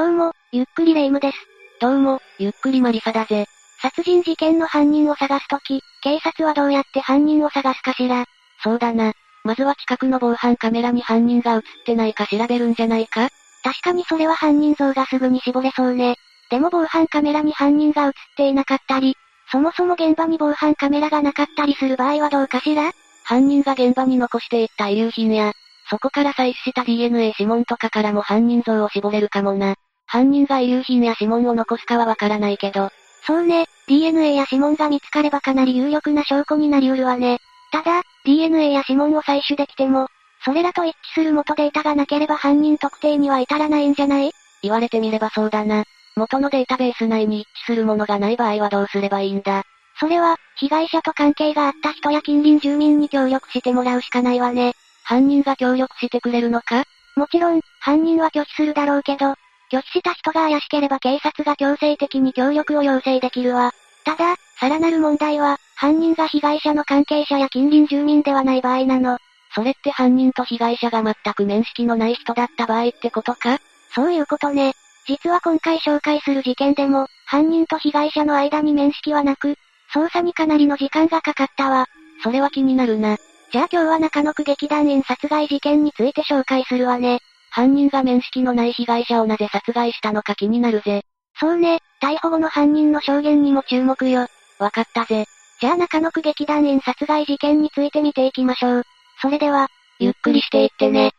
どうも、ゆっくりレ夢ムです。どうも、ゆっくりマリサだぜ。殺人事件の犯人を探すとき、警察はどうやって犯人を探すかしら。そうだな。まずは近くの防犯カメラに犯人が映ってないか調べるんじゃないか？確かにそれは犯人像がすぐに絞れそうね。でも防犯カメラに犯人が映っていなかったり、そもそも現場に防犯カメラがなかったりする場合はどうかしら？犯人が現場に残していった遺留品や、そこから採取した DNA 指紋とかからも犯人像を絞れるかもな。犯人が遺留品や指紋を残すかはわからないけど。そうね、DNA や指紋が見つかればかなり有力な証拠になりうるわね。ただ、DNA や指紋を採取できても、それらと一致する元データがなければ犯人特定には至らないんじゃない？言われてみればそうだな。元のデータベース内に一致するものがない場合はどうすればいいんだ？それは、被害者と関係があった人や近隣住民に協力してもらうしかないわね。犯人が協力してくれるのか？もちろん、犯人は拒否するだろうけど、拒否した人が怪しければ警察が強制的に協力を要請できるわ。ただ、さらなる問題は、犯人が被害者の関係者や近隣住民ではない場合なの。それって犯人と被害者が全く面識のない人だった場合ってことか？そういうことね。実は今回紹介する事件でも、犯人と被害者の間に面識はなく、捜査にかなりの時間がかかったわ。それは気になるな。じゃあ今日は中野区劇団員殺害事件について紹介するわね。犯人が面識のない被害者をなぜ殺害したのか気になるぜ。そうね、逮捕後の犯人の証言にも注目よ。わかったぜ。じゃあ中野区劇団員殺害事件について見ていきましょう。それでは、ゆっくりしていってね。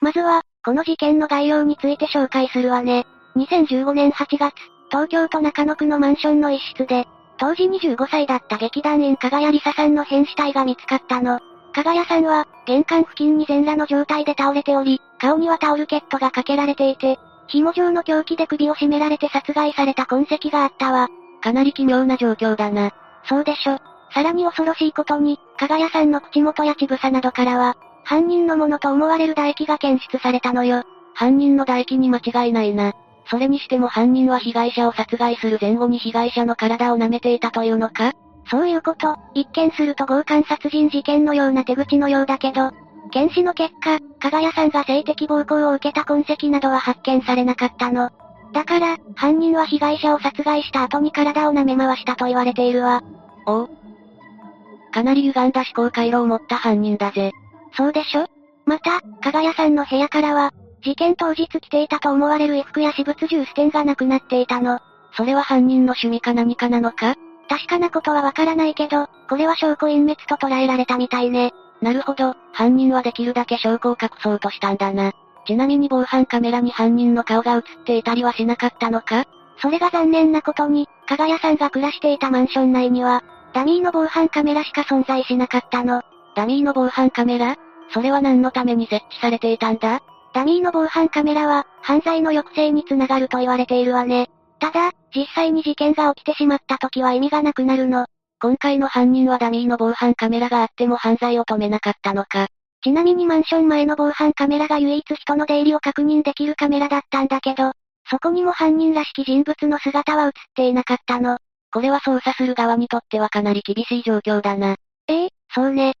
まずは、この事件の概要について紹介するわね。2015年8月、東京都中野区のマンションの一室で、当時25歳だった劇団員加賀谷梨沙さんの変死体が見つかったの。加賀谷さんは、玄関付近に全裸の状態で倒れており、顔にはタオルケットがかけられていて、紐状の凶器で首を絞められて殺害された痕跡があったわ。かなり奇妙な状況だな。そうでしょ。さらに恐ろしいことに、加賀谷さんの口元や乳房などからは、犯人のものと思われる唾液が検出されたのよ。犯人の唾液に間違いないな。それにしても犯人は被害者を殺害する前後に被害者の体を舐めていたというのかそういうこと、一見すると強姦殺人事件のような手口のようだけど、検視の結果、加賀谷さんが性的暴行を受けた痕跡などは発見されなかったの。だから、犯人は被害者を殺害した後に体を舐め回したと言われているわ。おう。かなり歪んだ思考回路を持った犯人だぜ。そうでしょ？また、加賀谷さんの部屋からは、事件当日着ていたと思われる衣服や私物ジュース店がなくなっていたの。それは犯人の趣味か何かなのか？確かなことはわからないけど、これは証拠隠滅と捉えられたみたいね。なるほど、犯人はできるだけ証拠を隠そうとしたんだな。ちなみに防犯カメラに犯人の顔が映っていたりはしなかったのか？それが残念なことに、加賀谷さんが暮らしていたマンション内には、ダミーの防犯カメラしか存在しなかったの。ダミーの防犯カメラ？それは何のために設置されていたんだ？ダミーの防犯カメラは、犯罪の抑制につながると言われているわね。ただ、実際に事件が起きてしまった時は意味がなくなるの。今回の犯人はダミーの防犯カメラがあっても犯罪を止めなかったのか。ちなみにマンション前の防犯カメラが唯一人の出入りを確認できるカメラだったんだけど、そこにも犯人らしき人物の姿は映っていなかったの。これは捜査する側にとってはかなり厳しい状況だな。ええそうね。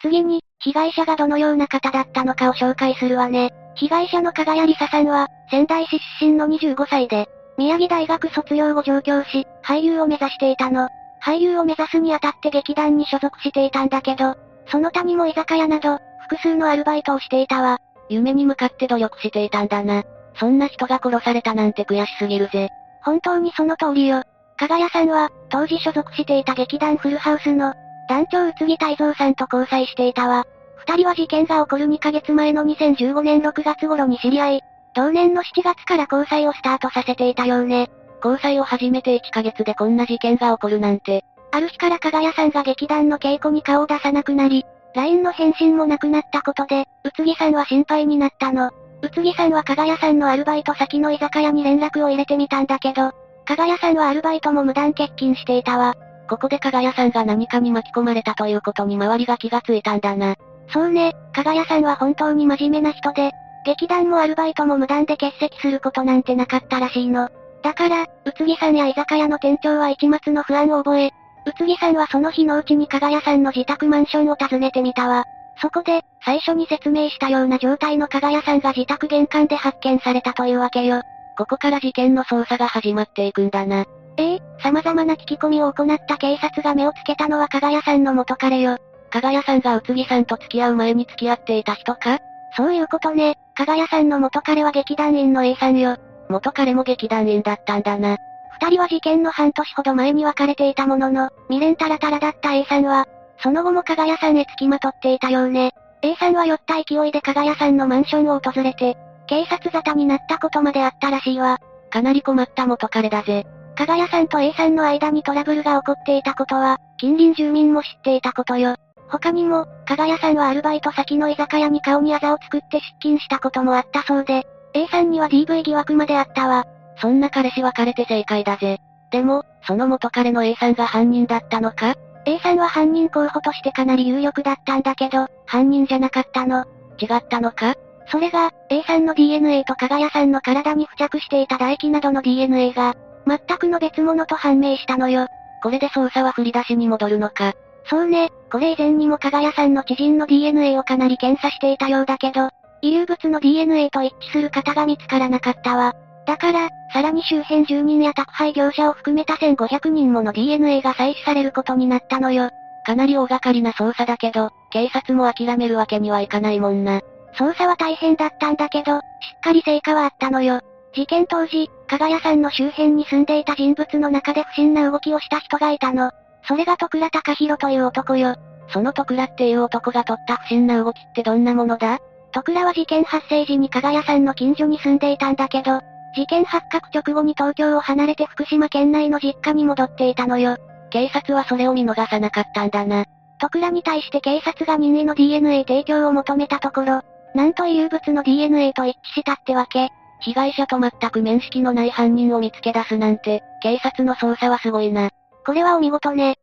次に、被害者がどのような方だったのかを紹介するわね。被害者の加賀谷梨沙さんは、仙台市出身の25歳で、宮城大学卒業後上京し、俳優を目指していたの。俳優を目指すにあたって劇団に所属していたんだけど、その他にも居酒屋など、複数のアルバイトをしていたわ。夢に向かって努力していたんだな。そんな人が殺されたなんて悔しすぎるぜ。本当にその通りよ。加賀谷さんは、当時所属していた劇団フルハウスの、団長宇津木泰造さんと交際していたわ。二人は事件が起こる2ヶ月前の2015年6月頃に知り合い、同年の7月から交際をスタートさせていたようね。交際を始めて1ヶ月でこんな事件が起こるなんて。ある日から加賀谷さんが劇団の稽古に顔を出さなくなり、LINE の返信もなくなったことで、宇津木さんは心配になったの。宇津木さんは加賀谷さんのアルバイト先の居酒屋に連絡を入れてみたんだけど、加賀谷さんはアルバイトも無断欠勤していたわ。ここで加賀谷さんが何かに巻き込まれたということに周りが気がついたんだな。そうね、加賀谷さんは本当に真面目な人で、劇団もアルバイトも無断で欠席することなんてなかったらしいの。だから、宇津木さんや居酒屋の店長は一末の不安を覚え、宇津木さんはその日のうちに加賀谷さんの自宅マンションを訪ねてみたわ。そこで、最初に説明したような状態の加賀屋さんが自宅玄関で発見されたというわけよ。ここから事件の捜査が始まっていくんだな。ええ様々な聞き込みを行った警察が目をつけたのは加賀屋さんの元彼よ。加賀屋さんが宇津木さんと付き合う前に付き合っていた人かそういうことね。加賀屋さんの元彼は劇団員の A さんよ。元彼も劇団員だったんだな。二人は事件の半年ほど前に別れていたものの、未練タラタラだった A さんは、その後も加賀屋さんへ付きまとっていたようね。A さんは酔った勢いで加賀屋さんのマンションを訪れて、警察沙汰になったことまであったらしいわ。かなり困った元彼だぜ。加賀屋さんと A さんの間にトラブルが起こっていたことは、近隣住民も知っていたことよ。他にも、加賀屋さんはアルバイト先の居酒屋に顔にあざを作って出勤したこともあったそうで、A さんには DV 疑惑まであったわ。そんな彼氏別れて正解だぜ。でも、その元彼の A さんが犯人だったのか ?A さんは犯人候補としてかなり有力だったんだけど、犯人じゃなかったの。違ったのかそれが、A さんの DNA と加賀屋さんの体に付着していた唾液などの DNA が、全くの別物と判明したのよ。これで捜査は振り出しに戻るのか。そうね、これ以前にも加賀屋さんの知人の DNA をかなり検査していたようだけど、遺留物の DNA と一致する方が見つからなかったわ。だから、さらに周辺住人や宅配業者を含めた1500人もの DNA が採取されることになったのよ。かなり大掛かりな捜査だけど、警察も諦めるわけにはいかないもんな。捜査は大変だったんだけど、しっかり成果はあったのよ。事件当時、加賀屋さんの周辺に住んでいた人物の中で不審な動きをした人がいたの。それが徳倉隆弘という男よ。その徳倉っていう男が取った不審な動きってどんなものだ？徳倉は事件発生時に加賀屋さんの近所に住んでいたんだけど、事件発覚直後に東京を離れて福島県内の実家に戻っていたのよ。警察はそれを見逃さなかったんだな。徳倉に対して警察が任意の DNA 提供を求めたところ、なんと遺留物の DNA と一致したってわけ。被害者と全く面識のない犯人を見つけ出すなんて、警察の捜査はすごいな。これはお見事ね。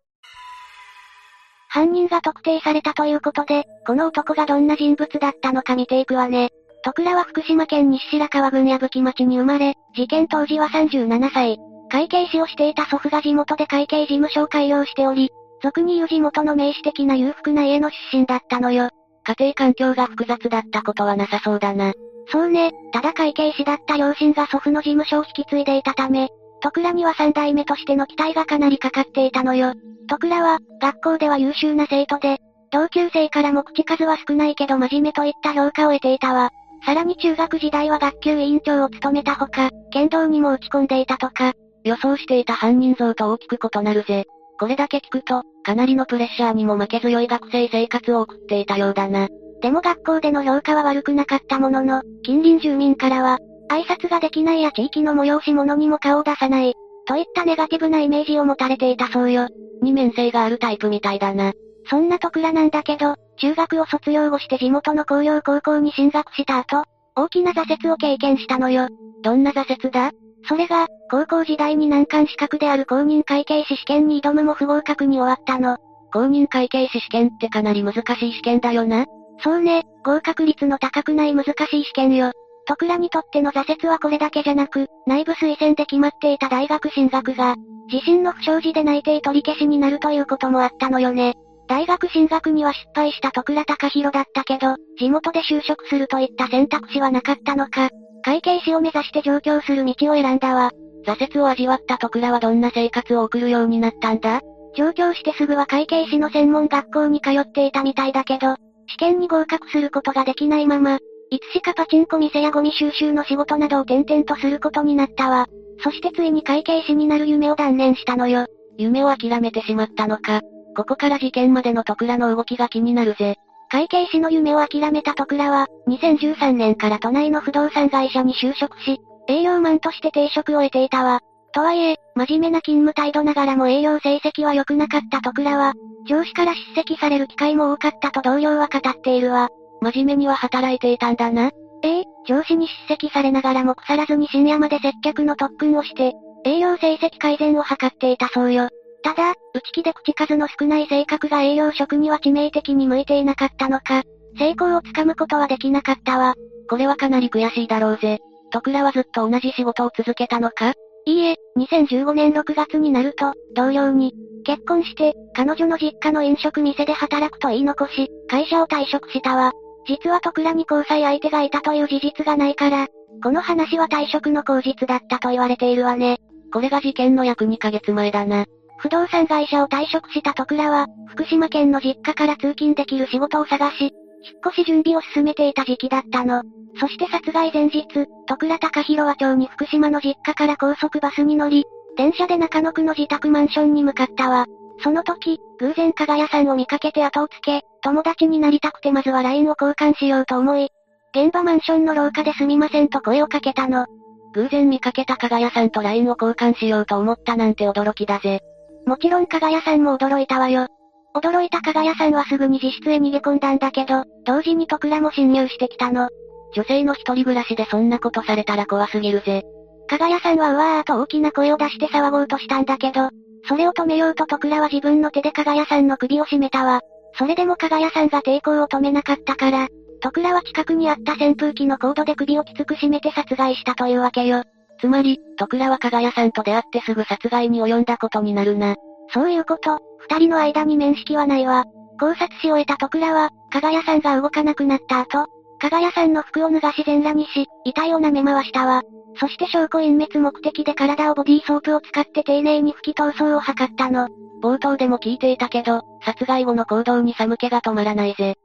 犯人が特定されたということで、この男がどんな人物だったのか見ていくわね。徳倉は福島県西白川郡矢吹町に生まれ、事件当時は37歳。会計士をしていた祖父が地元で会計事務所を開業しており、俗に言う地元の名士的な裕福な家の出身だったのよ。家庭環境が複雑だったことはなさそうだな。そうね、ただ会計士だった両親が祖父の事務所を引き継いでいたため、徳倉には三代目としての期待がかなりかかっていたのよ。徳倉は、学校では優秀な生徒で、同級生からも口数は少ないけど真面目といった評価を得ていたわ。さらに中学時代は学級委員長を務めたほか、剣道にも打ち込んでいたとか、予想していた犯人像と大きく異なるぜ。これだけ聞くと、かなりのプレッシャーにも負け強い学生生活を送っていたようだな。でも学校での評価は悪くなかったものの、近隣住民からは、挨拶ができないや地域の催し物にも顔を出さない、といったネガティブなイメージを持たれていたそうよ。二面性があるタイプみたいだな。そんな徳倉なんだけど、中学を卒業後して地元の工業高校に進学した後、大きな挫折を経験したのよ。どんな挫折だ？それが、高校時代に難関資格である公認会計士試験に挑むも不合格に終わったの。公認会計士試験ってかなり難しい試験だよな。そうね、合格率の高くない難しい試験よ。徳倉にとっての挫折はこれだけじゃなく、内部推薦で決まっていた大学進学が、自身の不祥事で内定取り消しになるということもあったのよね。大学進学には失敗した徳倉隆弘だったけど、地元で就職するといった選択肢はなかったのか、会計士を目指して上京する道を選んだわ。挫折を味わった徳倉はどんな生活を送るようになったんだ？上京してすぐは会計士の専門学校に通っていたみたいだけど、試験に合格することができないまま、いつしかパチンコ店やゴミ収集の仕事などを転々とすることになったわ。そしてついに会計士になる夢を断念したのよ。夢を諦めてしまったのか。ここから事件までの徳倉の動きが気になるぜ。会計士の夢を諦めた徳倉は、2013年から都内の不動産会社に就職し、営業マンとして定職を得ていたわ。とはいえ、真面目な勤務態度ながらも営業成績は良くなかった徳倉は、上司から叱責される機会も多かったと同僚は語っているわ。真面目には働いていたんだな。ええ、上司に叱責されながらも腐らずに深夜まで接客の特訓をして、営業成績改善を図っていたそうよ。ただ、内気で口数の少ない性格が営業職には致命的に向いていなかったのか、成功をつかむことはできなかったわ。これはかなり悔しいだろうぜ。徳倉はずっと同じ仕事を続けたのか？いいえ、2015年6月になると、同僚に、結婚して、彼女の実家の飲食店で働くと言い残し、会社を退職したわ。実は徳倉に交際相手がいたという事実がないから、この話は退職の口実だったと言われているわね。これが事件の約2ヶ月前だな。不動産会社を退職した徳倉は、福島県の実家から通勤できる仕事を探し、引っ越し準備を進めていた時期だったの。そして殺害前日、徳倉隆弘は町に福島の実家から高速バスに乗り、電車で中野区の自宅マンションに向かったわ。その時、偶然加賀屋さんを見かけて後をつけ、友達になりたくてまずは LINE を交換しようと思い、現場マンションの廊下ですみませんと声をかけたの。偶然見かけた加賀屋さんと LINE を交換しようと思ったなんて驚きだぜ。もちろん加賀屋さんも驚いたわよ。驚いた加賀屋さんはすぐに自室へ逃げ込んだんだけど、同時に徳倉も侵入してきたの。女性の一人暮らしでそんなことされたら怖すぎるぜ。加賀屋さんはうわーと大きな声を出して騒ごうとしたんだけど、それを止めようと徳倉は自分の手で加賀屋さんの首を絞めたわ。それでも加賀屋さんが抵抗を止めなかったから、徳倉は近くにあった扇風機のコードで首をきつく絞めて殺害したというわけよ。つまり、徳倉は加賀屋さんと出会ってすぐ殺害に及んだことになるな。そういうこと、二人の間に面識はないわ。考察し終えた徳倉は、加賀屋さんが動かなくなった後、加賀屋さんの服を脱がし全裸にし、遺体を舐め回したわ。そして証拠隠滅目的で体をボディーソープを使って丁寧に拭き逃走を図ったの。冒頭でも聞いていたけど、殺害後の行動に寒気が止まらないぜ。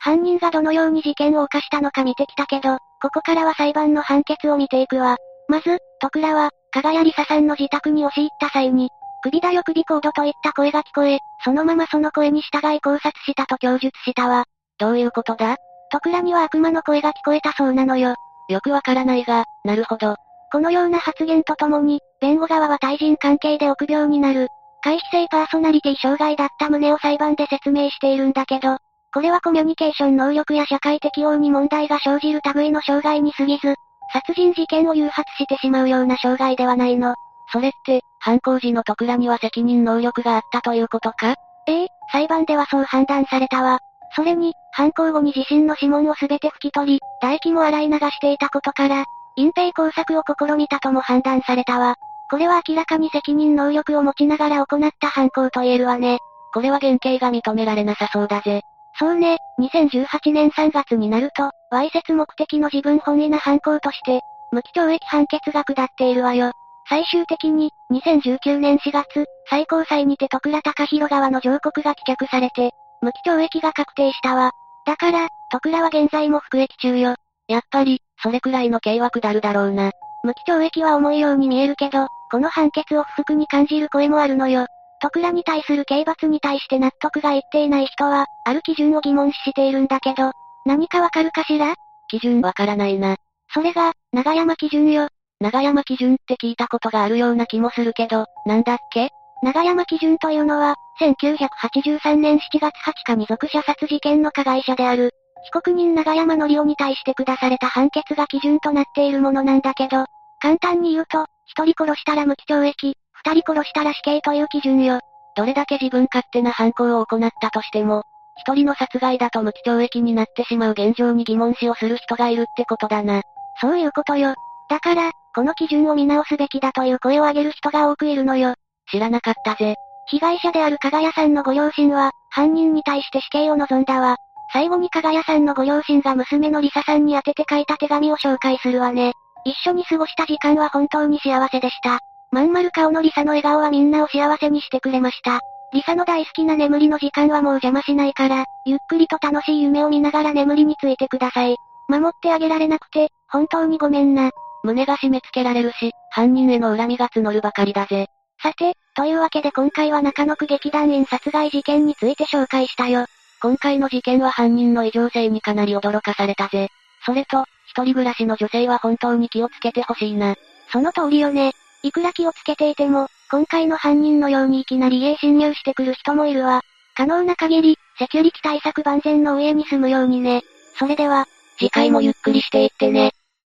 犯人がどのように事件を犯したのか見てきたけど、ここからは裁判の判決を見ていくわ。まず、徳倉は、加賀谷梨沙さんの自宅に押し入った際に、首だよ首コードといった声が聞こえ、そのままその声に従い考察したと供述したわ。どういうことだ？徳倉には悪魔の声が聞こえたそうなのよ。よくわからないが、なるほど。このような発言とともに、弁護側は対人関係で臆病になる、回避性パーソナリティ障害だった旨を裁判で説明しているんだけど、これはコミュニケーション能力や社会適応に問題が生じる類の障害に過ぎず、殺人事件を誘発してしまうような障害ではないの。それって、犯行時の徳倉には責任能力があったということか？ええ、裁判ではそう判断されたわ。それに、犯行後に自身の指紋をすべて拭き取り、唾液も洗い流していたことから、隠蔽工作を試みたとも判断されたわ。これは明らかに責任能力を持ちながら行った犯行と言えるわね。これは原型が認められなさそうだぜ。そうね、2018年3月になると、わいせつ目的の自分本位な犯行として、無期懲役判決が下っているわよ。最終的に、2019年4月、最高裁にて徳倉隆弘側の上告が棄却されて、無期懲役が確定したわ。だから、徳倉は現在も服役中よ。やっぱり、それくらいの刑は下るだろうな。無期懲役は重いように見えるけど、この判決を不服に感じる声もあるのよ。徳倉に対する刑罰に対して納得がいっていない人は、ある基準を疑問視しているんだけど、何かわかるかしら？基準わからないな。それが、長山基準よ。長山基準って聞いたことがあるような気もするけど、なんだっけ？長山基準というのは、1983年7月20日に属射殺事件の加害者である、被告人長山則夫に対して下された判決が基準となっているものなんだけど、簡単に言うと、一人殺したら無期懲役、二人殺したら死刑という基準よ。どれだけ自分勝手な犯行を行ったとしても、一人の殺害だと無期懲役になってしまう現状に疑問視をする人がいるってことだな。そういうことよ。だから、この基準を見直すべきだという声を上げる人が多くいるのよ。知らなかったぜ。被害者である加賀谷さんのご両親は、犯人に対して死刑を望んだわ。最後に加賀谷さんのご両親が娘のリサさんに宛てて書いた手紙を紹介するわね。一緒に過ごした時間は本当に幸せでした。まん丸顔のリサの笑顔はみんなを幸せにしてくれました。リサの大好きな眠りの時間はもう邪魔しないから、ゆっくりと楽しい夢を見ながら眠りについてください。守ってあげられなくて、本当にごめんな。胸が締め付けられるし、犯人への恨みが募るばかりだぜ。さて、というわけで今回は中野区劇団員殺害事件について紹介したよ。今回の事件は犯人の異常性にかなり驚かされたぜ。それと、一人暮らしの女性は本当に気をつけてほしいな。その通りよね。いくら気をつけていても、今回の犯人のようにいきなり家侵入してくる人もいるわ。可能な限り、セキュリティ対策万全の上に住むようにね。それでは、次回もゆっくりしていってね。